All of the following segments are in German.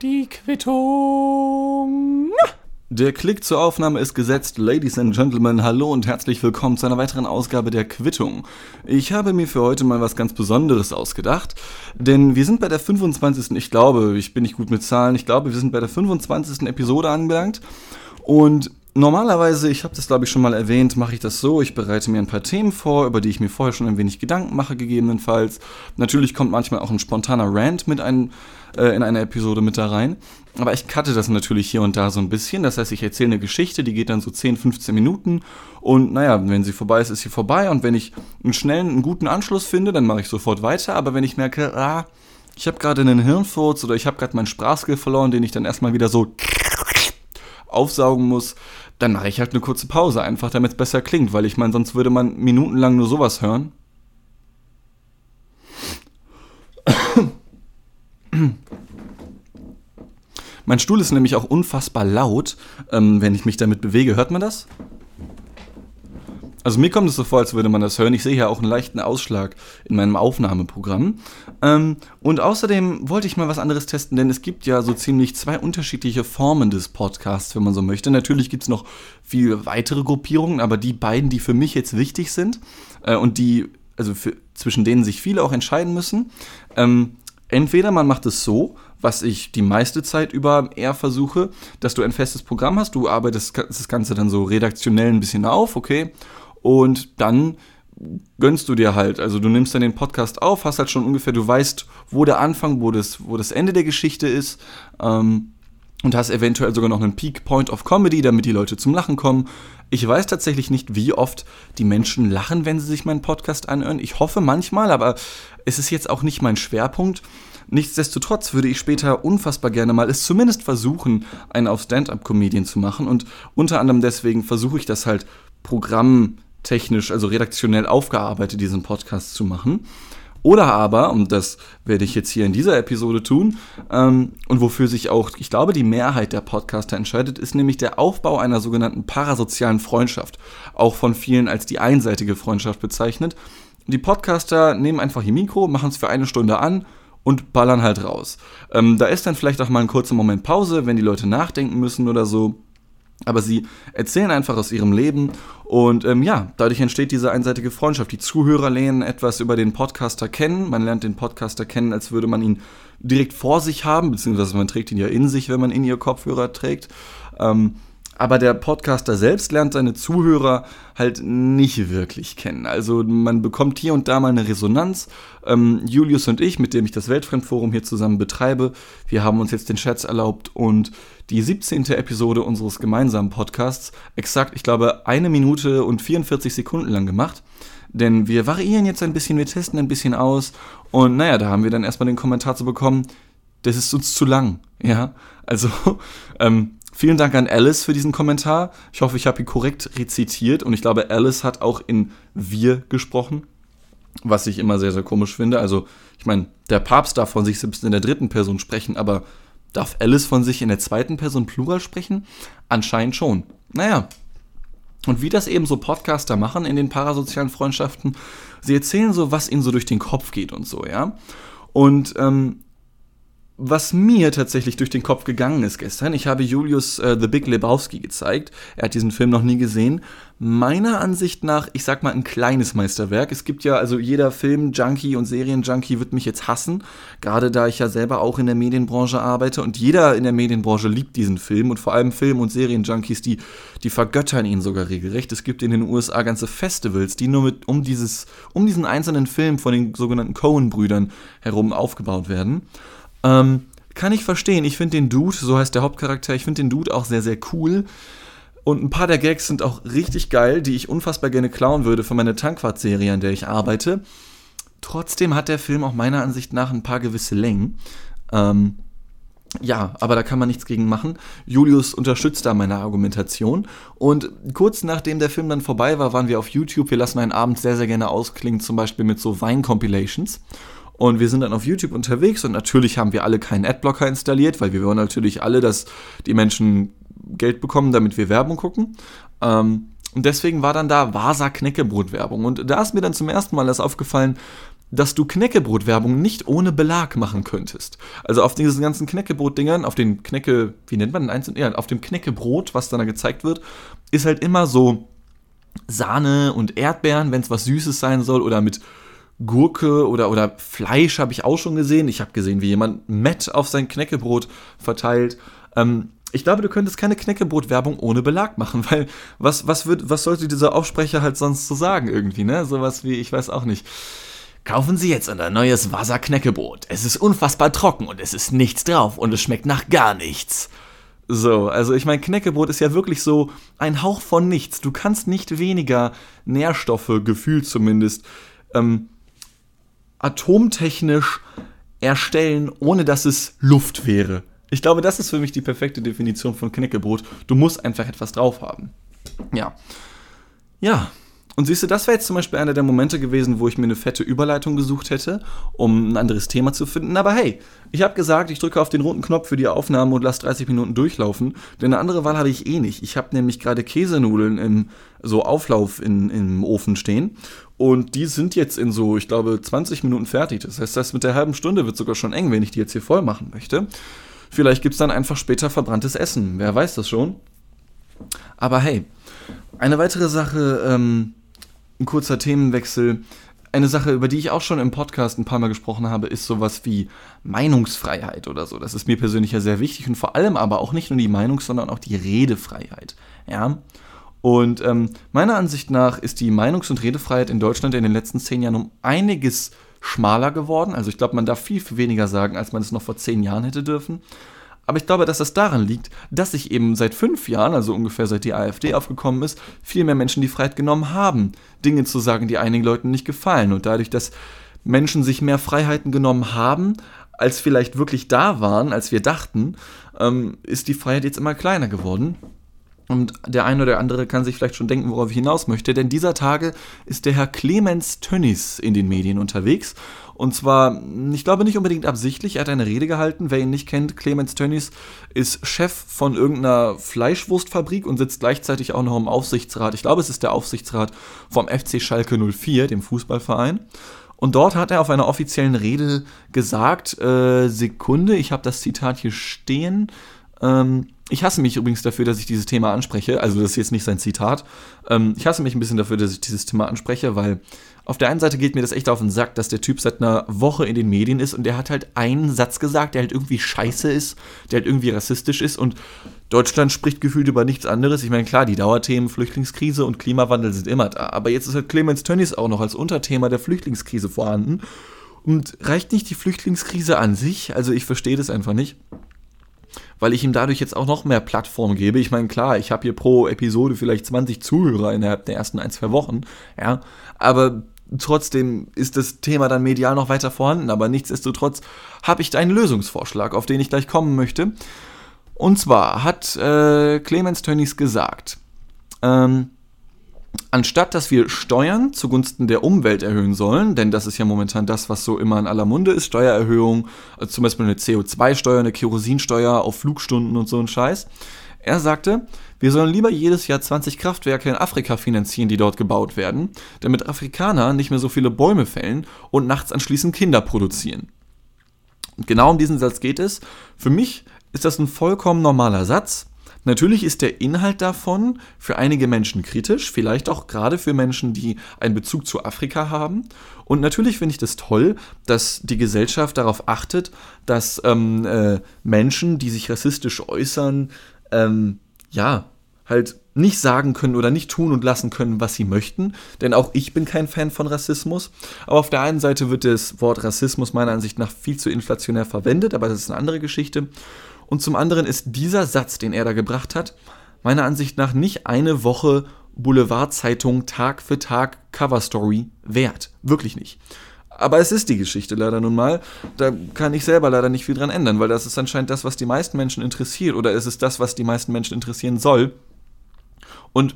Die Quittung. Der Klick zur Aufnahme ist gesetzt. Ladies and Gentlemen, hallo und herzlich willkommen zu einer weiteren Ausgabe der Quittung. Ich habe mir für heute mal was ganz Besonderes ausgedacht, denn wir sind bei der 25. Ich glaube, ich bin nicht gut mit Zahlen, ich glaube, wir sind bei der 25. Episode angelangt und Normalerweise, ich habe das glaube ich schon mal erwähnt, mache ich das so, ich bereite mir ein paar Themen vor, über die ich mir vorher schon ein wenig Gedanken mache gegebenenfalls. Natürlich kommt manchmal auch ein spontaner Rant mit ein, äh, in einer Episode mit da rein. Aber ich cutte das natürlich hier und da so ein bisschen. Das heißt, ich erzähle eine Geschichte, die geht dann so 10, 15 Minuten. Und naja, wenn sie vorbei ist, ist sie vorbei. Und wenn ich einen schnellen, einen guten Anschluss finde, dann mache ich sofort weiter. Aber wenn ich merke, ah, ich habe gerade einen Hirnfurz oder ich habe gerade meinen Sprachskill verloren, den ich dann erstmal wieder so aufsaugen muss, dann mache ich halt eine kurze Pause, einfach damit es besser klingt, weil ich meine, sonst würde man minutenlang nur sowas hören. mein Stuhl ist nämlich auch unfassbar laut, ähm, wenn ich mich damit bewege. Hört man das? Also mir kommt es so vor, als würde man das hören. Ich sehe hier auch einen leichten Ausschlag in meinem Aufnahmeprogramm. Ähm, und außerdem wollte ich mal was anderes testen, denn es gibt ja so ziemlich zwei unterschiedliche Formen des Podcasts, wenn man so möchte. Natürlich gibt es noch viele weitere Gruppierungen, aber die beiden, die für mich jetzt wichtig sind äh, und die, also für, zwischen denen sich viele auch entscheiden müssen, ähm, entweder man macht es so, was ich die meiste Zeit über eher versuche, dass du ein festes Programm hast, du arbeitest das Ganze dann so redaktionell ein bisschen auf, okay, und dann gönnst du dir halt. Also du nimmst dann den Podcast auf, hast halt schon ungefähr, du weißt, wo der Anfang, wo das, wo das Ende der Geschichte ist. Ähm, und hast eventuell sogar noch einen Peak Point of Comedy, damit die Leute zum Lachen kommen. Ich weiß tatsächlich nicht, wie oft die Menschen lachen, wenn sie sich meinen Podcast anhören. Ich hoffe manchmal, aber es ist jetzt auch nicht mein Schwerpunkt. Nichtsdestotrotz würde ich später unfassbar gerne mal es zumindest versuchen, einen auf Stand-up-Comedian zu machen. Und unter anderem deswegen versuche ich das halt Programm technisch, also redaktionell aufgearbeitet, diesen Podcast zu machen. Oder aber, und das werde ich jetzt hier in dieser Episode tun, ähm, und wofür sich auch, ich glaube, die Mehrheit der Podcaster entscheidet, ist nämlich der Aufbau einer sogenannten parasozialen Freundschaft, auch von vielen als die einseitige Freundschaft bezeichnet. Die Podcaster nehmen einfach ihr Mikro, machen es für eine Stunde an und ballern halt raus. Ähm, da ist dann vielleicht auch mal ein kurzer Moment Pause, wenn die Leute nachdenken müssen oder so. Aber sie erzählen einfach aus ihrem Leben und ähm, ja, dadurch entsteht diese einseitige Freundschaft. Die Zuhörer lernen etwas über den Podcaster kennen. Man lernt den Podcaster kennen, als würde man ihn direkt vor sich haben, beziehungsweise man trägt ihn ja in sich, wenn man in ihr Kopfhörer trägt. Ähm, aber der Podcaster selbst lernt seine Zuhörer halt nicht wirklich kennen. Also man bekommt hier und da mal eine Resonanz. Ähm, Julius und ich, mit dem ich das Weltfremdforum hier zusammen betreibe, wir haben uns jetzt den Scherz erlaubt und die 17. Episode unseres gemeinsamen Podcasts exakt, ich glaube, eine Minute und 44 Sekunden lang gemacht. Denn wir variieren jetzt ein bisschen, wir testen ein bisschen aus. Und naja, da haben wir dann erstmal den Kommentar zu bekommen, das ist uns zu lang. Ja, also ähm, Vielen Dank an Alice für diesen Kommentar. Ich hoffe, ich habe ihn korrekt rezitiert und ich glaube, Alice hat auch in wir gesprochen, was ich immer sehr, sehr komisch finde. Also, ich meine, der Papst darf von sich selbst in der dritten Person sprechen, aber darf Alice von sich in der zweiten Person Plural sprechen? Anscheinend schon. Naja. Und wie das eben so Podcaster machen in den parasozialen Freundschaften, sie erzählen so, was ihnen so durch den Kopf geht und so, ja. Und ähm, was mir tatsächlich durch den Kopf gegangen ist gestern, ich habe Julius äh, The Big Lebowski gezeigt. Er hat diesen Film noch nie gesehen. Meiner Ansicht nach, ich sag mal, ein kleines Meisterwerk. Es gibt ja, also jeder Film-Junkie und Serien-Junkie wird mich jetzt hassen, gerade da ich ja selber auch in der Medienbranche arbeite und jeder in der Medienbranche liebt diesen Film und vor allem Film- und Serien-Junkies, die, die vergöttern ihn sogar regelrecht. Es gibt in den USA ganze Festivals, die nur mit, um, dieses, um diesen einzelnen Film von den sogenannten Cohen-Brüdern herum aufgebaut werden. Ähm, kann ich verstehen. Ich finde den Dude, so heißt der Hauptcharakter, ich finde den Dude auch sehr, sehr cool. Und ein paar der Gags sind auch richtig geil, die ich unfassbar gerne klauen würde für meine Tankwart-Serie, an der ich arbeite. Trotzdem hat der Film auch meiner Ansicht nach ein paar gewisse Längen. Ähm, ja, aber da kann man nichts gegen machen. Julius unterstützt da meine Argumentation. Und kurz nachdem der Film dann vorbei war, waren wir auf YouTube. Wir lassen einen Abend sehr, sehr gerne ausklingen, zum Beispiel mit so Wein-Compilations. Und wir sind dann auf YouTube unterwegs und natürlich haben wir alle keinen Adblocker installiert, weil wir wollen natürlich alle, dass die Menschen Geld bekommen, damit wir Werbung gucken. Ähm, und deswegen war dann da Vasa Knäckebrot Werbung. Und da ist mir dann zum ersten Mal das aufgefallen, dass du Knäckebrot-Werbung nicht ohne Belag machen könntest. Also auf diesen ganzen Knäckebrot-Dingern, auf den Knäcke, wie nennt man den einzelnen? Ja, auf dem Knäckebrot, was dann da gezeigt wird, ist halt immer so Sahne und Erdbeeren, wenn es was Süßes sein soll, oder mit Gurke oder, oder Fleisch habe ich auch schon gesehen. Ich habe gesehen, wie jemand Met auf sein Knäckebrot verteilt. Ähm, ich glaube, du könntest keine Knäckebrot-Werbung ohne Belag machen, weil was, was, wird, was sollte dieser Aufsprecher halt sonst so sagen irgendwie, ne? Sowas wie, ich weiß auch nicht. Kaufen Sie jetzt unser neues Wasser-Knäckebrot. Es ist unfassbar trocken und es ist nichts drauf und es schmeckt nach gar nichts. So, also ich meine, Knäckebrot ist ja wirklich so ein Hauch von nichts. Du kannst nicht weniger Nährstoffe, gefühlt zumindest, ähm, atomtechnisch erstellen, ohne dass es Luft wäre. Ich glaube, das ist für mich die perfekte Definition von Knäckebrot. Du musst einfach etwas drauf haben. Ja. Ja, und siehst du, das wäre jetzt zum Beispiel einer der Momente gewesen, wo ich mir eine fette Überleitung gesucht hätte, um ein anderes Thema zu finden. Aber hey, ich habe gesagt, ich drücke auf den roten Knopf für die Aufnahme und lasse 30 Minuten durchlaufen. Denn eine andere Wahl habe ich eh nicht. Ich habe nämlich gerade Käsenudeln im so Auflauf in, im Ofen stehen. Und die sind jetzt in so, ich glaube, 20 Minuten fertig. Das heißt, das mit der halben Stunde wird sogar schon eng, wenn ich die jetzt hier voll machen möchte. Vielleicht gibt es dann einfach später verbranntes Essen. Wer weiß das schon. Aber hey, eine weitere Sache, ähm, ein kurzer Themenwechsel. Eine Sache, über die ich auch schon im Podcast ein paar Mal gesprochen habe, ist sowas wie Meinungsfreiheit oder so. Das ist mir persönlich ja sehr wichtig und vor allem aber auch nicht nur die Meinungs-, sondern auch die Redefreiheit. Ja. Und ähm, meiner Ansicht nach ist die Meinungs- und Redefreiheit in Deutschland in den letzten zehn Jahren um einiges schmaler geworden. Also ich glaube, man darf viel, viel weniger sagen, als man es noch vor zehn Jahren hätte dürfen. Aber ich glaube, dass das daran liegt, dass sich eben seit fünf Jahren, also ungefähr seit die AfD aufgekommen ist, viel mehr Menschen die Freiheit genommen haben, Dinge zu sagen, die einigen Leuten nicht gefallen. Und dadurch, dass Menschen sich mehr Freiheiten genommen haben, als vielleicht wirklich da waren, als wir dachten, ähm, ist die Freiheit jetzt immer kleiner geworden. Und der eine oder andere kann sich vielleicht schon denken, worauf ich hinaus möchte, denn dieser Tage ist der Herr Clemens Tönnies in den Medien unterwegs und zwar, ich glaube nicht unbedingt absichtlich, er hat eine Rede gehalten. Wer ihn nicht kennt, Clemens Tönnies ist Chef von irgendeiner Fleischwurstfabrik und sitzt gleichzeitig auch noch im Aufsichtsrat. Ich glaube, es ist der Aufsichtsrat vom FC Schalke 04, dem Fußballverein. Und dort hat er auf einer offiziellen Rede gesagt, äh, Sekunde, ich habe das Zitat hier stehen, ähm, ich hasse mich übrigens dafür, dass ich dieses Thema anspreche. Also, das ist jetzt nicht sein Zitat. Ähm, ich hasse mich ein bisschen dafür, dass ich dieses Thema anspreche, weil auf der einen Seite geht mir das echt auf den Sack, dass der Typ seit einer Woche in den Medien ist und der hat halt einen Satz gesagt, der halt irgendwie scheiße ist, der halt irgendwie rassistisch ist und Deutschland spricht gefühlt über nichts anderes. Ich meine, klar, die Dauerthemen Flüchtlingskrise und Klimawandel sind immer da, aber jetzt ist halt Clemens Tönnies auch noch als Unterthema der Flüchtlingskrise vorhanden. Und reicht nicht die Flüchtlingskrise an sich? Also ich verstehe das einfach nicht weil ich ihm dadurch jetzt auch noch mehr Plattform gebe. Ich meine, klar, ich habe hier pro Episode vielleicht 20 Zuhörer innerhalb der ersten ein, zwei Wochen, ja, aber trotzdem ist das Thema dann medial noch weiter vorhanden, aber nichtsdestotrotz habe ich da einen Lösungsvorschlag, auf den ich gleich kommen möchte. Und zwar hat äh, Clemens Tönnies gesagt, ähm, anstatt dass wir Steuern zugunsten der Umwelt erhöhen sollen, denn das ist ja momentan das, was so immer in aller Munde ist, Steuererhöhung, also zum Beispiel eine CO2-Steuer, eine Kerosinsteuer auf Flugstunden und so ein Scheiß. Er sagte, wir sollen lieber jedes Jahr 20 Kraftwerke in Afrika finanzieren, die dort gebaut werden, damit Afrikaner nicht mehr so viele Bäume fällen und nachts anschließend Kinder produzieren. Und genau um diesen Satz geht es. Für mich ist das ein vollkommen normaler Satz, Natürlich ist der Inhalt davon für einige Menschen kritisch, vielleicht auch gerade für Menschen, die einen Bezug zu Afrika haben. Und natürlich finde ich das toll, dass die Gesellschaft darauf achtet, dass ähm, äh, Menschen, die sich rassistisch äußern, ähm, ja, halt nicht sagen können oder nicht tun und lassen können, was sie möchten. Denn auch ich bin kein Fan von Rassismus. Aber auf der einen Seite wird das Wort Rassismus meiner Ansicht nach viel zu inflationär verwendet, aber das ist eine andere Geschichte. Und zum anderen ist dieser Satz, den er da gebracht hat, meiner Ansicht nach nicht eine Woche Boulevardzeitung Tag für Tag Coverstory wert. Wirklich nicht. Aber es ist die Geschichte leider nun mal. Da kann ich selber leider nicht viel dran ändern, weil das ist anscheinend das, was die meisten Menschen interessiert. Oder es ist das, was die meisten Menschen interessieren soll. Und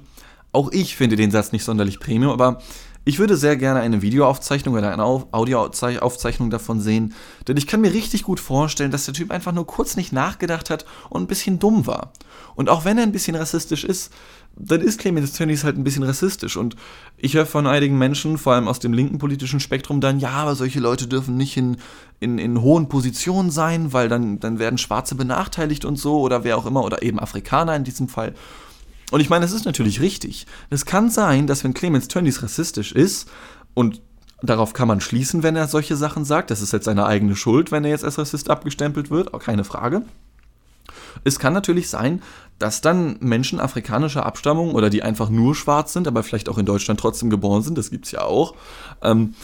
auch ich finde den Satz nicht sonderlich Premium, aber Ich würde sehr gerne eine Videoaufzeichnung oder eine Audioaufzeichnung davon sehen, denn ich kann mir richtig gut vorstellen, dass der Typ einfach nur kurz nicht nachgedacht hat und ein bisschen dumm war. Und auch wenn er ein bisschen rassistisch ist, dann ist Clemens Tönnies halt ein bisschen rassistisch. Und ich höre von einigen Menschen, vor allem aus dem linken politischen Spektrum, dann, ja, aber solche Leute dürfen nicht in, in, in hohen Positionen sein, weil dann, dann werden Schwarze benachteiligt und so, oder wer auch immer, oder eben Afrikaner in diesem Fall. Und ich meine, das ist natürlich richtig. Es kann sein, dass wenn Clemens Tönnies rassistisch ist, und darauf kann man schließen, wenn er solche Sachen sagt, das ist jetzt seine eigene Schuld, wenn er jetzt als Rassist abgestempelt wird, auch keine Frage. Es kann natürlich sein, dass dann Menschen afrikanischer Abstammung oder die einfach nur schwarz sind, aber vielleicht auch in Deutschland trotzdem geboren sind, das gibt es ja auch, ähm,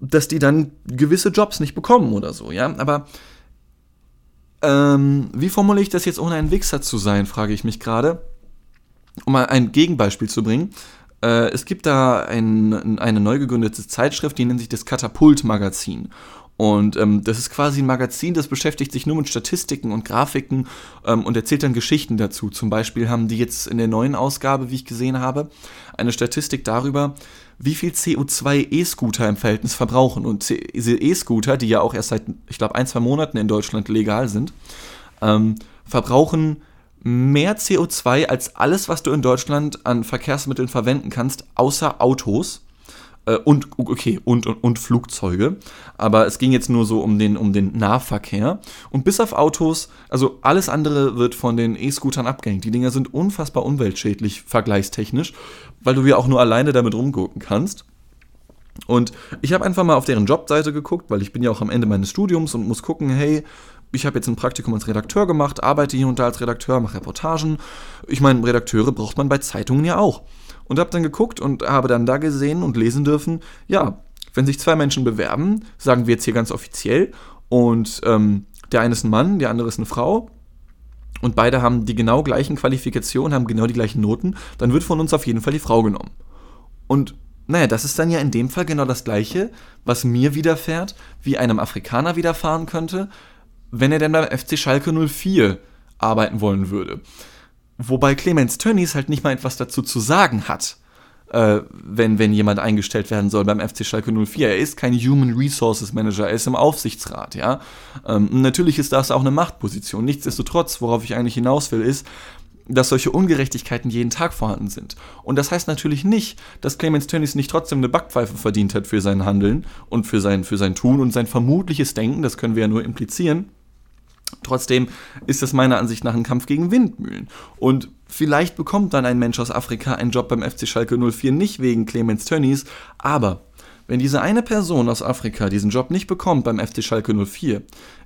dass die dann gewisse Jobs nicht bekommen oder so, ja. Aber ähm, wie formuliere ich das jetzt, ohne ein Wichser zu sein, frage ich mich gerade. Um mal ein Gegenbeispiel zu bringen. Äh, es gibt da ein, eine neu gegründete Zeitschrift, die nennt sich das Katapult-Magazin. Und ähm, das ist quasi ein Magazin, das beschäftigt sich nur mit Statistiken und Grafiken ähm, und erzählt dann Geschichten dazu. Zum Beispiel haben die jetzt in der neuen Ausgabe, wie ich gesehen habe, eine Statistik darüber, wie viel CO2 E-Scooter im Verhältnis verbrauchen. Und diese E-Scooter, die ja auch erst seit, ich glaube, ein, zwei Monaten in Deutschland legal sind, ähm, verbrauchen mehr CO2 als alles, was du in Deutschland an Verkehrsmitteln verwenden kannst, außer Autos. Äh, und, okay, und, und, und, Flugzeuge. Aber es ging jetzt nur so um den, um den Nahverkehr. Und bis auf Autos, also alles andere wird von den E-Scootern abgehängt. Die Dinger sind unfassbar umweltschädlich, vergleichstechnisch, weil du ja auch nur alleine damit rumgucken kannst. Und ich habe einfach mal auf deren Jobseite geguckt, weil ich bin ja auch am Ende meines Studiums und muss gucken, hey, ich habe jetzt ein Praktikum als Redakteur gemacht, arbeite hier und da als Redakteur, mache Reportagen. Ich meine, Redakteure braucht man bei Zeitungen ja auch und habe dann geguckt und habe dann da gesehen und lesen dürfen, ja, wenn sich zwei Menschen bewerben, sagen wir jetzt hier ganz offiziell, und ähm, der eine ist ein Mann, der andere ist eine Frau, und beide haben die genau gleichen Qualifikationen, haben genau die gleichen Noten, dann wird von uns auf jeden Fall die Frau genommen. Und naja, das ist dann ja in dem Fall genau das gleiche, was mir widerfährt, wie einem Afrikaner widerfahren könnte, wenn er denn beim FC Schalke 04 arbeiten wollen würde. Wobei Clemens Tönnies halt nicht mal etwas dazu zu sagen hat, äh, wenn, wenn jemand eingestellt werden soll beim FC Schalke 04. Er ist kein Human Resources Manager, er ist im Aufsichtsrat, ja. Ähm, natürlich ist das auch eine Machtposition. Nichtsdestotrotz, worauf ich eigentlich hinaus will, ist, dass solche Ungerechtigkeiten jeden Tag vorhanden sind. Und das heißt natürlich nicht, dass Clemens Tönnies nicht trotzdem eine Backpfeife verdient hat für sein Handeln und für sein, für sein Tun und sein vermutliches Denken, das können wir ja nur implizieren. Trotzdem ist das meiner Ansicht nach ein Kampf gegen Windmühlen. Und vielleicht bekommt dann ein Mensch aus Afrika einen Job beim FC Schalke 04 nicht wegen Clemens Tönnies, aber wenn diese eine Person aus Afrika diesen Job nicht bekommt beim FC Schalke 04,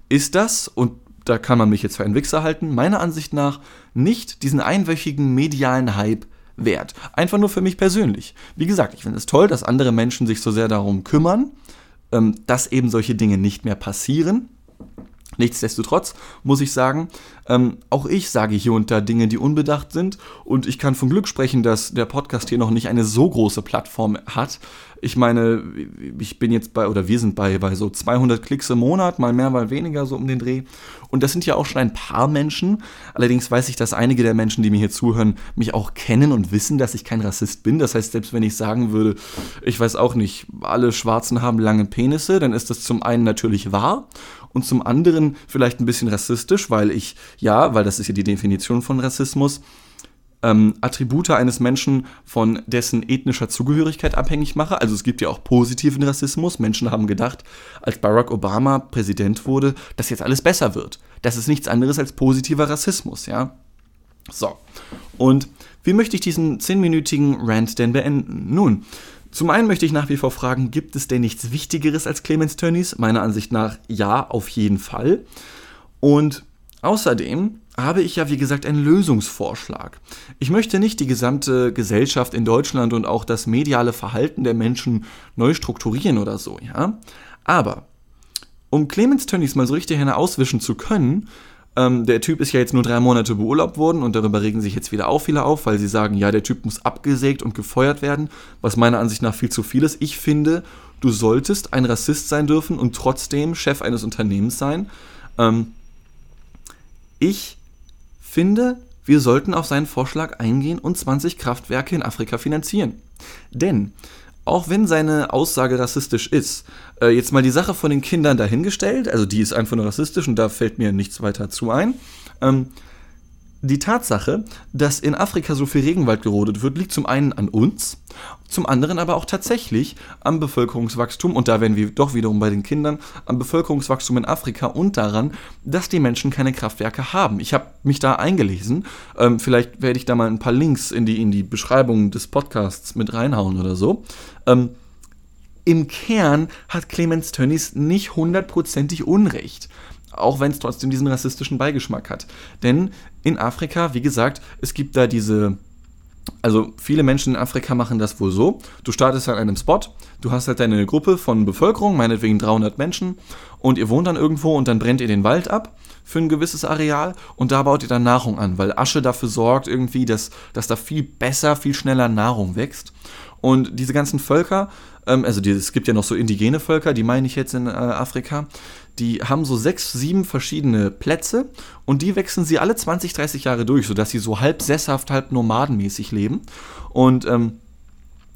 ist das, und da kann man mich jetzt für einen Wichser halten, meiner Ansicht nach nicht diesen einwöchigen medialen Hype wert. Einfach nur für mich persönlich. Wie gesagt, ich finde es toll, dass andere Menschen sich so sehr darum kümmern, ähm, dass eben solche Dinge nicht mehr passieren. Nichtsdestotrotz muss ich sagen, ähm, auch ich sage hier und da Dinge, die unbedacht sind. Und ich kann von Glück sprechen, dass der Podcast hier noch nicht eine so große Plattform hat. Ich meine, ich bin jetzt bei, oder wir sind bei, bei so 200 Klicks im Monat, mal mehr, mal weniger, so um den Dreh. Und das sind ja auch schon ein paar Menschen. Allerdings weiß ich, dass einige der Menschen, die mir hier zuhören, mich auch kennen und wissen, dass ich kein Rassist bin. Das heißt, selbst wenn ich sagen würde, ich weiß auch nicht, alle Schwarzen haben lange Penisse, dann ist das zum einen natürlich wahr und zum anderen vielleicht ein bisschen rassistisch, weil ich, ja, weil das ist ja die Definition von Rassismus, ähm, Attribute eines Menschen von dessen ethnischer Zugehörigkeit abhängig mache. Also es gibt ja auch positiven Rassismus. Menschen haben gedacht, als Barack Obama Präsident wurde, dass jetzt alles besser wird. Das ist nichts anderes als positiver Rassismus, ja. So. Und wie möchte ich diesen zehnminütigen Rant denn beenden? Nun, zum einen möchte ich nach wie vor fragen, gibt es denn nichts Wichtigeres als Clemens Tönnies? Meiner Ansicht nach ja, auf jeden Fall. Und außerdem habe ich ja, wie gesagt, einen Lösungsvorschlag. Ich möchte nicht die gesamte Gesellschaft in Deutschland und auch das mediale Verhalten der Menschen neu strukturieren oder so, ja. Aber um Clemens Tönnies mal so richtig eine auswischen zu können, ähm, der Typ ist ja jetzt nur drei Monate beurlaubt worden und darüber regen sich jetzt wieder auch viele auf, weil sie sagen, ja, der Typ muss abgesägt und gefeuert werden, was meiner Ansicht nach viel zu viel ist. Ich finde, du solltest ein Rassist sein dürfen und trotzdem Chef eines Unternehmens sein. Ähm, ich finde, wir sollten auf seinen Vorschlag eingehen und 20 Kraftwerke in Afrika finanzieren. Denn auch wenn seine Aussage rassistisch ist, äh, jetzt mal die Sache von den Kindern dahingestellt, also die ist einfach nur rassistisch und da fällt mir nichts weiter zu ein. Ähm, die Tatsache, dass in Afrika so viel Regenwald gerodet wird, liegt zum einen an uns, zum anderen aber auch tatsächlich am Bevölkerungswachstum, und da wären wir doch wiederum bei den Kindern, am Bevölkerungswachstum in Afrika und daran, dass die Menschen keine Kraftwerke haben. Ich habe mich da eingelesen, ähm, vielleicht werde ich da mal ein paar Links in die, in die Beschreibung des Podcasts mit reinhauen oder so. Ähm, Im Kern hat Clemens Tönnies nicht hundertprozentig Unrecht auch wenn es trotzdem diesen rassistischen Beigeschmack hat. Denn in Afrika, wie gesagt, es gibt da diese also viele Menschen in Afrika machen das wohl so. Du startest an einem Spot, du hast halt deine Gruppe von Bevölkerung, meinetwegen 300 Menschen, und ihr wohnt dann irgendwo und dann brennt ihr den Wald ab für ein gewisses Areal und da baut ihr dann Nahrung an, weil Asche dafür sorgt irgendwie, dass, dass da viel besser, viel schneller Nahrung wächst. Und diese ganzen Völker, ähm, also die, es gibt ja noch so indigene Völker, die meine ich jetzt in äh, Afrika, die haben so sechs, sieben verschiedene Plätze und die wechseln sie alle 20, 30 Jahre durch, sodass sie so halb sesshaft, halb nomadenmäßig leben. Und ähm,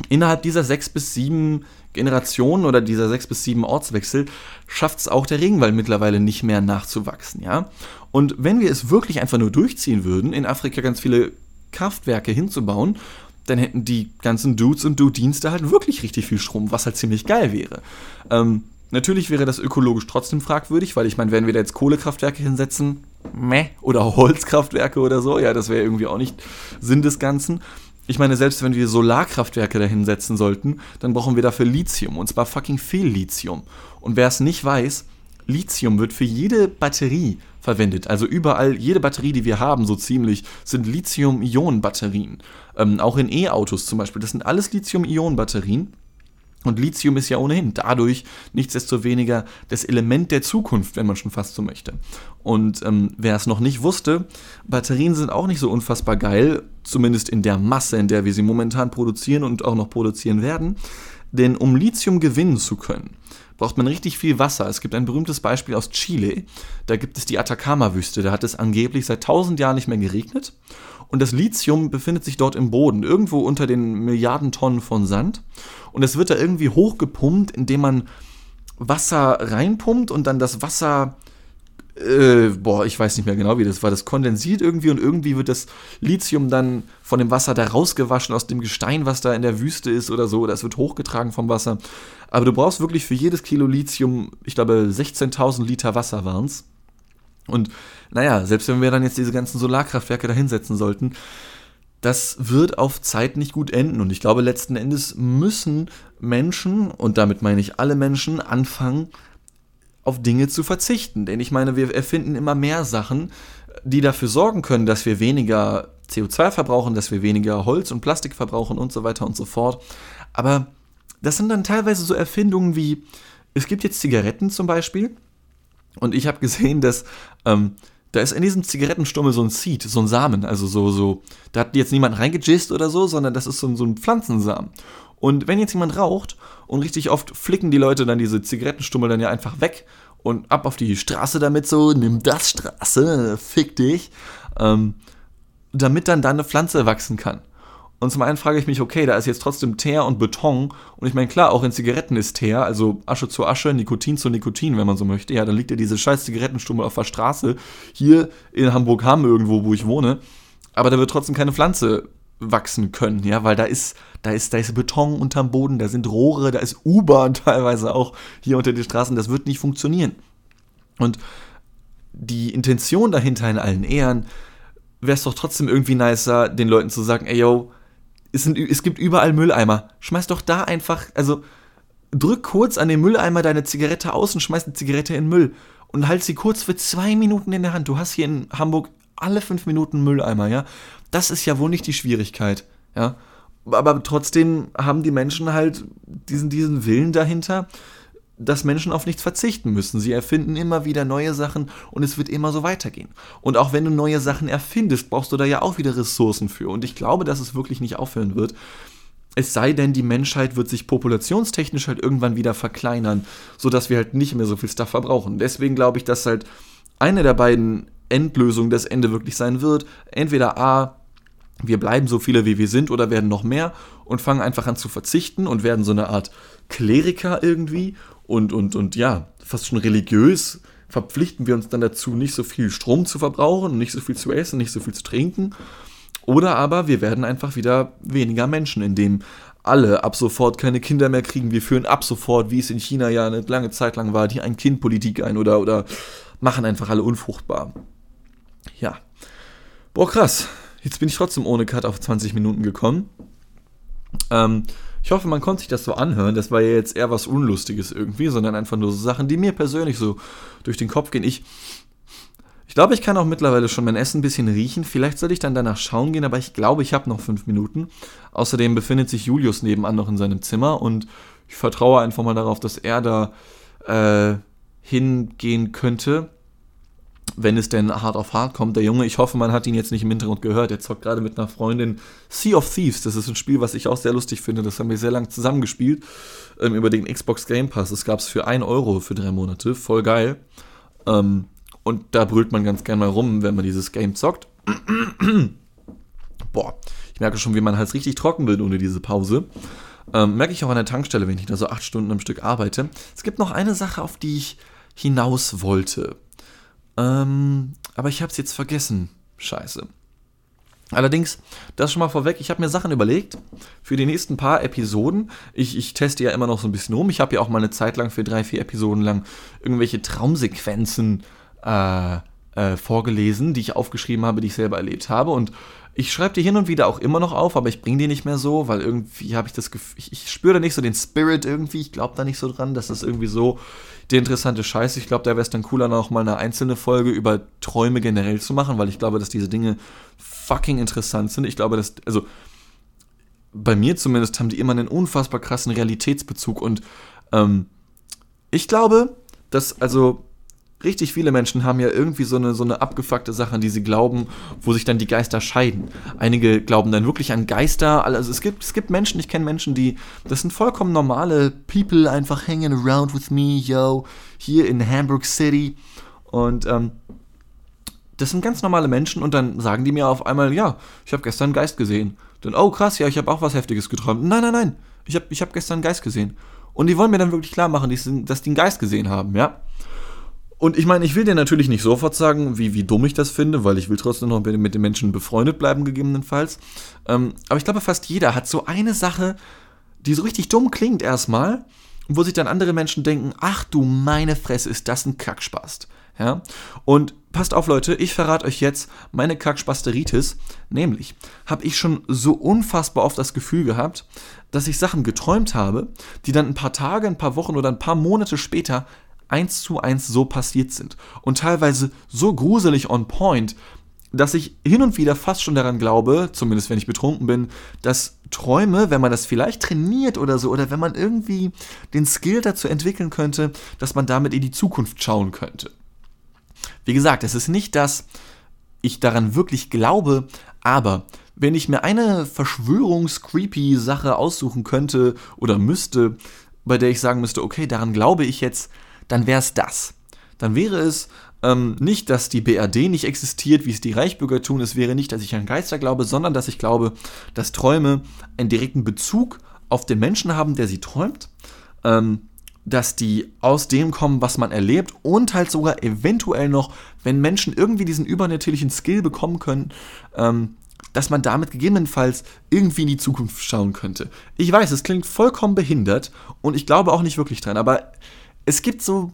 innerhalb dieser sechs bis sieben Generationen oder dieser sechs bis sieben Ortswechsel schafft es auch der Regenwald mittlerweile nicht mehr nachzuwachsen, ja. Und wenn wir es wirklich einfach nur durchziehen würden, in Afrika ganz viele Kraftwerke hinzubauen, dann hätten die ganzen Dudes und Dudins da halt wirklich richtig viel Strom, was halt ziemlich geil wäre. Ähm, Natürlich wäre das ökologisch trotzdem fragwürdig, weil ich meine, wenn wir da jetzt Kohlekraftwerke hinsetzen, meh, oder Holzkraftwerke oder so, ja, das wäre irgendwie auch nicht Sinn des Ganzen. Ich meine, selbst wenn wir Solarkraftwerke da hinsetzen sollten, dann brauchen wir dafür Lithium, und zwar fucking viel Lithium. Und wer es nicht weiß, Lithium wird für jede Batterie verwendet. Also überall, jede Batterie, die wir haben, so ziemlich, sind Lithium-Ionen-Batterien. Ähm, auch in E-Autos zum Beispiel. Das sind alles Lithium-Ionen-Batterien. Und Lithium ist ja ohnehin dadurch nichtsdestoweniger das Element der Zukunft, wenn man schon fast so möchte. Und ähm, wer es noch nicht wusste, Batterien sind auch nicht so unfassbar geil, zumindest in der Masse, in der wir sie momentan produzieren und auch noch produzieren werden. Denn um Lithium gewinnen zu können, braucht man richtig viel Wasser. Es gibt ein berühmtes Beispiel aus Chile. Da gibt es die Atacama-Wüste. Da hat es angeblich seit tausend Jahren nicht mehr geregnet. Und das Lithium befindet sich dort im Boden, irgendwo unter den Milliarden Tonnen von Sand. Und es wird da irgendwie hochgepumpt, indem man Wasser reinpumpt und dann das Wasser äh, boah, ich weiß nicht mehr genau, wie das war. Das kondensiert irgendwie und irgendwie wird das Lithium dann von dem Wasser da rausgewaschen aus dem Gestein, was da in der Wüste ist oder so. Es wird hochgetragen vom Wasser. Aber du brauchst wirklich für jedes Kilo Lithium, ich glaube, 16.000 Liter Wasser waren es. Und naja, selbst wenn wir dann jetzt diese ganzen Solarkraftwerke da hinsetzen sollten, das wird auf Zeit nicht gut enden. Und ich glaube, letzten Endes müssen Menschen, und damit meine ich alle Menschen, anfangen, auf Dinge zu verzichten. Denn ich meine, wir erfinden immer mehr Sachen, die dafür sorgen können, dass wir weniger CO2 verbrauchen, dass wir weniger Holz und Plastik verbrauchen und so weiter und so fort. Aber das sind dann teilweise so Erfindungen wie, es gibt jetzt Zigaretten zum Beispiel. Und ich habe gesehen, dass ähm, da ist in diesem Zigarettenstummel so ein Seed, so ein Samen, also so, so, da hat jetzt niemand reingejist oder so, sondern das ist so, so ein Pflanzensamen. Und wenn jetzt jemand raucht und richtig oft flicken die Leute dann diese Zigarettenstummel dann ja einfach weg und ab auf die Straße damit so, nimm das Straße, fick dich, ähm, damit dann da eine Pflanze wachsen kann. Und zum einen frage ich mich, okay, da ist jetzt trotzdem Teer und Beton. Und ich meine, klar, auch in Zigaretten ist Teer, also Asche zu Asche, Nikotin zu Nikotin, wenn man so möchte. Ja, dann liegt ja diese scheiß Zigarettenstummel auf der Straße, hier in Hamburg-Hamm irgendwo, wo ich wohne. Aber da wird trotzdem keine Pflanze wachsen können, ja, weil da ist, da ist, da ist Beton unterm Boden, da sind Rohre, da ist U-Bahn teilweise auch hier unter den Straßen, das wird nicht funktionieren. Und die Intention dahinter in allen Ehren, wäre es doch trotzdem irgendwie nicer, den Leuten zu sagen, ey yo, es, sind, es gibt überall Mülleimer. Schmeiß doch da einfach, also drück kurz an den Mülleimer deine Zigarette aus und schmeiß die Zigarette in Müll. Und halt sie kurz für zwei Minuten in der Hand. Du hast hier in Hamburg alle fünf Minuten Mülleimer, ja. Das ist ja wohl nicht die Schwierigkeit, ja. Aber trotzdem haben die Menschen halt diesen, diesen Willen dahinter, dass Menschen auf nichts verzichten müssen. Sie erfinden immer wieder neue Sachen und es wird immer so weitergehen. Und auch wenn du neue Sachen erfindest, brauchst du da ja auch wieder Ressourcen für. Und ich glaube, dass es wirklich nicht aufhören wird. Es sei denn, die Menschheit wird sich populationstechnisch halt irgendwann wieder verkleinern, sodass wir halt nicht mehr so viel Stuff verbrauchen. Deswegen glaube ich, dass halt eine der beiden Endlösungen das Ende wirklich sein wird. Entweder A, wir bleiben so viele, wie wir sind oder werden noch mehr und fangen einfach an zu verzichten und werden so eine Art Kleriker irgendwie und, und, und ja, fast schon religiös verpflichten wir uns dann dazu, nicht so viel Strom zu verbrauchen, nicht so viel zu essen, nicht so viel zu trinken. Oder aber wir werden einfach wieder weniger Menschen, indem alle ab sofort keine Kinder mehr kriegen. Wir führen ab sofort, wie es in China ja eine lange Zeit lang war, die Ein-Kind-Politik ein oder, oder machen einfach alle unfruchtbar. Ja. Boah, krass. Jetzt bin ich trotzdem ohne Cut auf 20 Minuten gekommen. Ähm, ich hoffe, man konnte sich das so anhören. Das war ja jetzt eher was Unlustiges irgendwie, sondern einfach nur so Sachen, die mir persönlich so durch den Kopf gehen. Ich, ich glaube, ich kann auch mittlerweile schon mein Essen ein bisschen riechen. Vielleicht soll ich dann danach schauen gehen, aber ich glaube, ich habe noch fünf Minuten. Außerdem befindet sich Julius nebenan noch in seinem Zimmer und ich vertraue einfach mal darauf, dass er da äh, hingehen könnte wenn es denn hart auf hart kommt. Der Junge, ich hoffe, man hat ihn jetzt nicht im Hintergrund gehört. Er zockt gerade mit einer Freundin Sea of Thieves. Das ist ein Spiel, was ich auch sehr lustig finde. Das haben wir sehr lang zusammengespielt ähm, über den Xbox Game Pass. Das gab es für 1 Euro für drei Monate. Voll geil. Ähm, und da brüllt man ganz gerne mal rum, wenn man dieses Game zockt. Boah, ich merke schon, wie mein Hals richtig trocken wird ohne diese Pause. Ähm, merke ich auch an der Tankstelle, wenn ich da so acht Stunden am Stück arbeite. Es gibt noch eine Sache, auf die ich hinaus wollte. Ähm, aber ich habe es jetzt vergessen. Scheiße. Allerdings, das schon mal vorweg, ich habe mir Sachen überlegt für die nächsten paar Episoden. Ich, ich teste ja immer noch so ein bisschen rum. Ich habe ja auch mal eine Zeit lang für drei, vier Episoden lang irgendwelche Traumsequenzen äh, äh, vorgelesen, die ich aufgeschrieben habe, die ich selber erlebt habe. Und ich schreibe die hin und wieder auch immer noch auf, aber ich bringe die nicht mehr so, weil irgendwie habe ich das Gefühl, ich, ich spüre da nicht so den Spirit irgendwie. Ich glaube da nicht so dran, dass das irgendwie so die interessante Scheiße. Ich glaube, da wäre es dann cooler, noch mal eine einzelne Folge über Träume generell zu machen, weil ich glaube, dass diese Dinge fucking interessant sind. Ich glaube, dass, also bei mir zumindest haben die immer einen unfassbar krassen Realitätsbezug und ähm, ich glaube, dass, also richtig viele Menschen haben ja irgendwie so eine, so eine abgefuckte Sache, an die sie glauben, wo sich dann die Geister scheiden. Einige glauben dann wirklich an Geister. Also es gibt, es gibt Menschen, ich kenne Menschen, die, das sind vollkommen normale People, einfach hanging around with me, yo, hier in Hamburg City. Und ähm, das sind ganz normale Menschen und dann sagen die mir auf einmal, ja, ich habe gestern einen Geist gesehen. Dann, oh krass, ja, ich habe auch was Heftiges geträumt. Nein, nein, nein, ich habe ich hab gestern einen Geist gesehen. Und die wollen mir dann wirklich klar machen, dass die einen Geist gesehen haben, ja. Und ich meine, ich will dir natürlich nicht sofort sagen, wie, wie dumm ich das finde, weil ich will trotzdem noch mit den Menschen befreundet bleiben, gegebenenfalls. Ähm, aber ich glaube, fast jeder hat so eine Sache, die so richtig dumm klingt erstmal, wo sich dann andere Menschen denken, ach du meine Fresse, ist das ein Kackspast. Ja? Und passt auf, Leute, ich verrate euch jetzt meine Kackspasteritis. Nämlich habe ich schon so unfassbar oft das Gefühl gehabt, dass ich Sachen geträumt habe, die dann ein paar Tage, ein paar Wochen oder ein paar Monate später eins zu eins so passiert sind. Und teilweise so gruselig on point, dass ich hin und wieder fast schon daran glaube, zumindest wenn ich betrunken bin, dass Träume, wenn man das vielleicht trainiert oder so, oder wenn man irgendwie den Skill dazu entwickeln könnte, dass man damit in die Zukunft schauen könnte. Wie gesagt, es ist nicht, dass ich daran wirklich glaube, aber wenn ich mir eine verschwörungscreepy Sache aussuchen könnte oder müsste, bei der ich sagen müsste, okay, daran glaube ich jetzt, dann wäre es das. Dann wäre es ähm, nicht, dass die BRD nicht existiert, wie es die Reichbürger tun. Es wäre nicht, dass ich an Geister glaube, sondern dass ich glaube, dass Träume einen direkten Bezug auf den Menschen haben, der sie träumt. Ähm, dass die aus dem kommen, was man erlebt und halt sogar eventuell noch, wenn Menschen irgendwie diesen übernatürlichen Skill bekommen können, ähm, dass man damit gegebenenfalls irgendwie in die Zukunft schauen könnte. Ich weiß, es klingt vollkommen behindert und ich glaube auch nicht wirklich dran, aber es gibt so,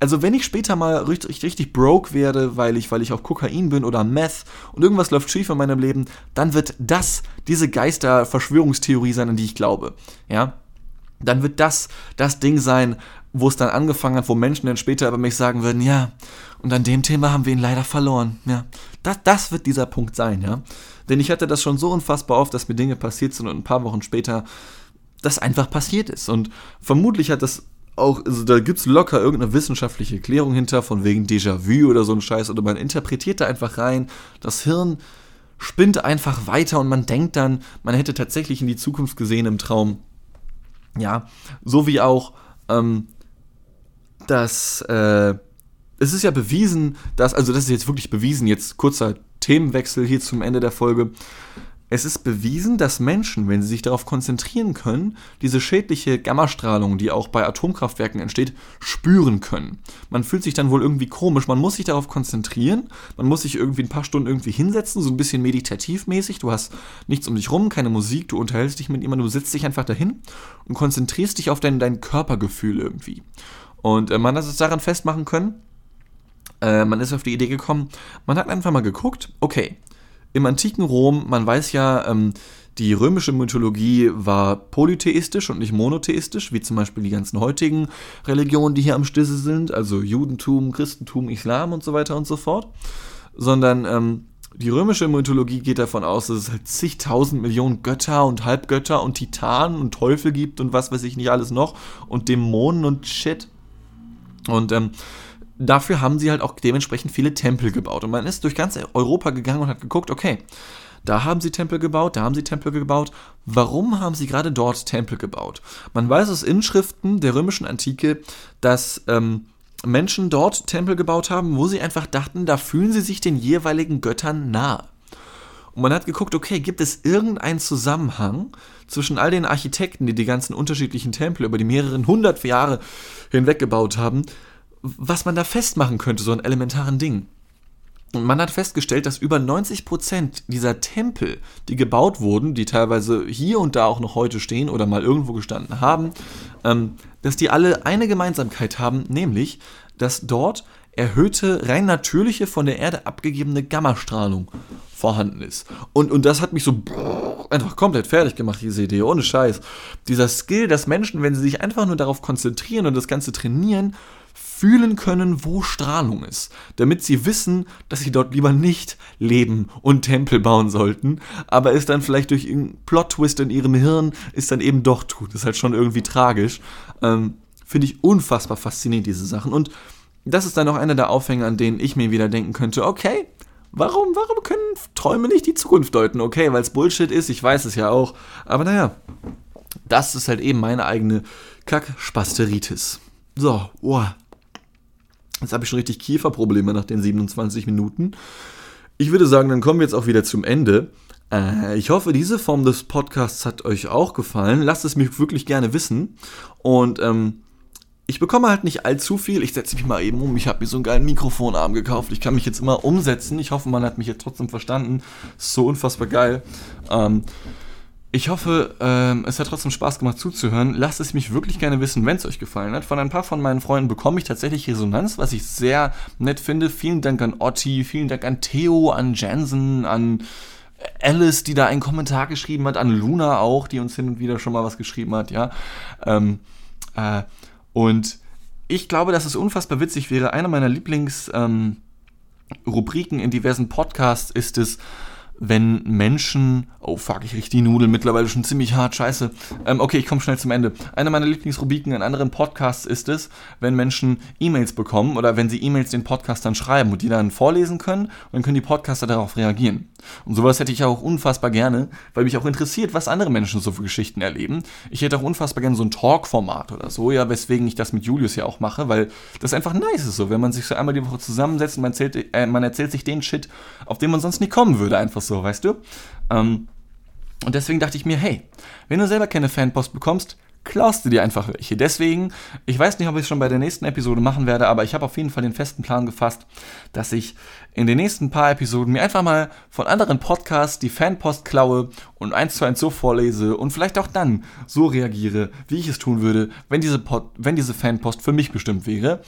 also wenn ich später mal richtig, richtig broke werde, weil ich, weil ich auf Kokain bin oder Meth und irgendwas läuft schief in meinem Leben, dann wird das diese Geister-Verschwörungstheorie sein, an die ich glaube. Ja? Dann wird das das Ding sein, wo es dann angefangen hat, wo Menschen dann später über mich sagen würden, ja, und an dem Thema haben wir ihn leider verloren. Ja, das, das wird dieser Punkt sein, ja. Denn ich hatte das schon so unfassbar oft, dass mir Dinge passiert sind und ein paar Wochen später das einfach passiert ist. Und vermutlich hat das auch, also da gibt es locker irgendeine wissenschaftliche Erklärung hinter, von wegen Déjà-vu oder so ein Scheiß, oder man interpretiert da einfach rein. Das Hirn spinnt einfach weiter und man denkt dann, man hätte tatsächlich in die Zukunft gesehen im Traum. Ja, so wie auch, ähm, dass, äh, es ist ja bewiesen, dass, also das ist jetzt wirklich bewiesen, jetzt kurzer Themenwechsel hier zum Ende der Folge. Es ist bewiesen, dass Menschen, wenn sie sich darauf konzentrieren können, diese schädliche Gammastrahlung, die auch bei Atomkraftwerken entsteht, spüren können. Man fühlt sich dann wohl irgendwie komisch, man muss sich darauf konzentrieren, man muss sich irgendwie ein paar Stunden irgendwie hinsetzen, so ein bisschen meditativmäßig, du hast nichts um dich rum, keine Musik, du unterhältst dich mit jemandem, du sitzt dich einfach dahin und konzentrierst dich auf dein, dein Körpergefühl irgendwie. Und äh, man hat es daran festmachen können, äh, man ist auf die Idee gekommen, man hat einfach mal geguckt, okay, im antiken Rom, man weiß ja, ähm, die römische Mythologie war polytheistisch und nicht monotheistisch, wie zum Beispiel die ganzen heutigen Religionen, die hier am Stisse sind, also Judentum, Christentum, Islam und so weiter und so fort. Sondern ähm, die römische Mythologie geht davon aus, dass es halt zigtausend Millionen Götter und Halbgötter und Titanen und Teufel gibt und was weiß ich nicht alles noch und Dämonen und Shit. Und ähm, dafür haben sie halt auch dementsprechend viele Tempel gebaut. Und man ist durch ganz Europa gegangen und hat geguckt, okay, da haben sie Tempel gebaut, da haben sie Tempel gebaut. Warum haben sie gerade dort Tempel gebaut? Man weiß aus Inschriften der römischen Antike, dass ähm, Menschen dort Tempel gebaut haben, wo sie einfach dachten, da fühlen sie sich den jeweiligen Göttern nahe. Und man hat geguckt, okay, gibt es irgendeinen Zusammenhang zwischen all den Architekten, die die ganzen unterschiedlichen Tempel über die mehreren hundert Jahre hinweg gebaut haben, was man da festmachen könnte, so ein elementaren Ding. Und man hat festgestellt, dass über 90% dieser Tempel, die gebaut wurden, die teilweise hier und da auch noch heute stehen oder mal irgendwo gestanden haben, ähm, dass die alle eine Gemeinsamkeit haben, nämlich, dass dort erhöhte, rein natürliche, von der Erde abgegebene Gammastrahlung vorhanden ist. Und, und das hat mich so einfach komplett fertig gemacht, diese Idee, ohne Scheiß. Dieser Skill, dass Menschen, wenn sie sich einfach nur darauf konzentrieren und das Ganze trainieren, fühlen können, wo Strahlung ist, damit sie wissen, dass sie dort lieber nicht leben und Tempel bauen sollten, aber es dann vielleicht durch einen Plot-Twist in ihrem Hirn es dann eben doch tut. Das ist halt schon irgendwie tragisch. Ähm, Finde ich unfassbar faszinierend, diese Sachen. Und das ist dann auch einer der Aufhänger, an denen ich mir wieder denken könnte, okay, warum, warum können Träume nicht die Zukunft deuten? Okay, weil es Bullshit ist, ich weiß es ja auch. Aber naja, das ist halt eben meine eigene Kackspasteritis. So, oh, Jetzt habe ich schon richtig Kieferprobleme nach den 27 Minuten. Ich würde sagen, dann kommen wir jetzt auch wieder zum Ende. Äh, ich hoffe, diese Form des Podcasts hat euch auch gefallen. Lasst es mich wirklich gerne wissen. Und ähm, ich bekomme halt nicht allzu viel. Ich setze mich mal eben um. Ich habe mir so einen geilen Mikrofonarm gekauft. Ich kann mich jetzt immer umsetzen. Ich hoffe, man hat mich jetzt trotzdem verstanden. so unfassbar geil. Ähm, ich hoffe, ähm, es hat trotzdem Spaß gemacht zuzuhören. Lasst es mich wirklich gerne wissen, wenn es euch gefallen hat. Von ein paar von meinen Freunden bekomme ich tatsächlich Resonanz, was ich sehr nett finde. Vielen Dank an Otti, vielen Dank an Theo, an Jansen, an Alice, die da einen Kommentar geschrieben hat, an Luna auch, die uns hin und wieder schon mal was geschrieben hat, ja. Ähm, äh, und ich glaube, dass es unfassbar witzig wäre. Eine meiner Lieblingsrubriken ähm, in diversen Podcasts ist es, wenn Menschen. Oh fuck, ich riech die Nudeln mittlerweile schon ziemlich hart, scheiße. Ähm, okay, ich komme schnell zum Ende. Eine meiner Lieblingsrubriken in anderen Podcasts ist es, wenn Menschen E-Mails bekommen oder wenn sie E-Mails den Podcastern schreiben und die dann vorlesen können und dann können die Podcaster darauf reagieren. Und sowas hätte ich auch unfassbar gerne, weil mich auch interessiert, was andere Menschen so für Geschichten erleben. Ich hätte auch unfassbar gerne so ein Talk-Format oder so, ja, weswegen ich das mit Julius ja auch mache, weil das einfach nice ist so, wenn man sich so einmal die Woche zusammensetzt und man erzählt, äh, man erzählt sich den Shit, auf den man sonst nicht kommen würde, einfach so so, weißt du? Ähm, und deswegen dachte ich mir, hey, wenn du selber keine Fanpost bekommst, klaust du dir einfach welche. Deswegen, ich weiß nicht, ob ich es schon bei der nächsten Episode machen werde, aber ich habe auf jeden Fall den festen Plan gefasst, dass ich in den nächsten paar Episoden mir einfach mal von anderen Podcasts die Fanpost klaue und eins zu eins so vorlese und vielleicht auch dann so reagiere, wie ich es tun würde, wenn diese, Pod wenn diese Fanpost für mich bestimmt wäre.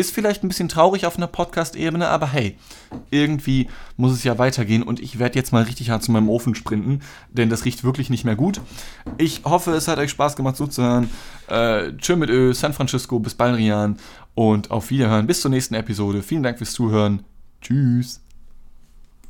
Ist vielleicht ein bisschen traurig auf einer Podcast-Ebene, aber hey, irgendwie muss es ja weitergehen und ich werde jetzt mal richtig hart zu meinem Ofen sprinten, denn das riecht wirklich nicht mehr gut. Ich hoffe, es hat euch Spaß gemacht zuzuhören. Äh, tschö mit Ö, San Francisco, bis bald, Rian und auf Wiederhören. Bis zur nächsten Episode. Vielen Dank fürs Zuhören. Tschüss.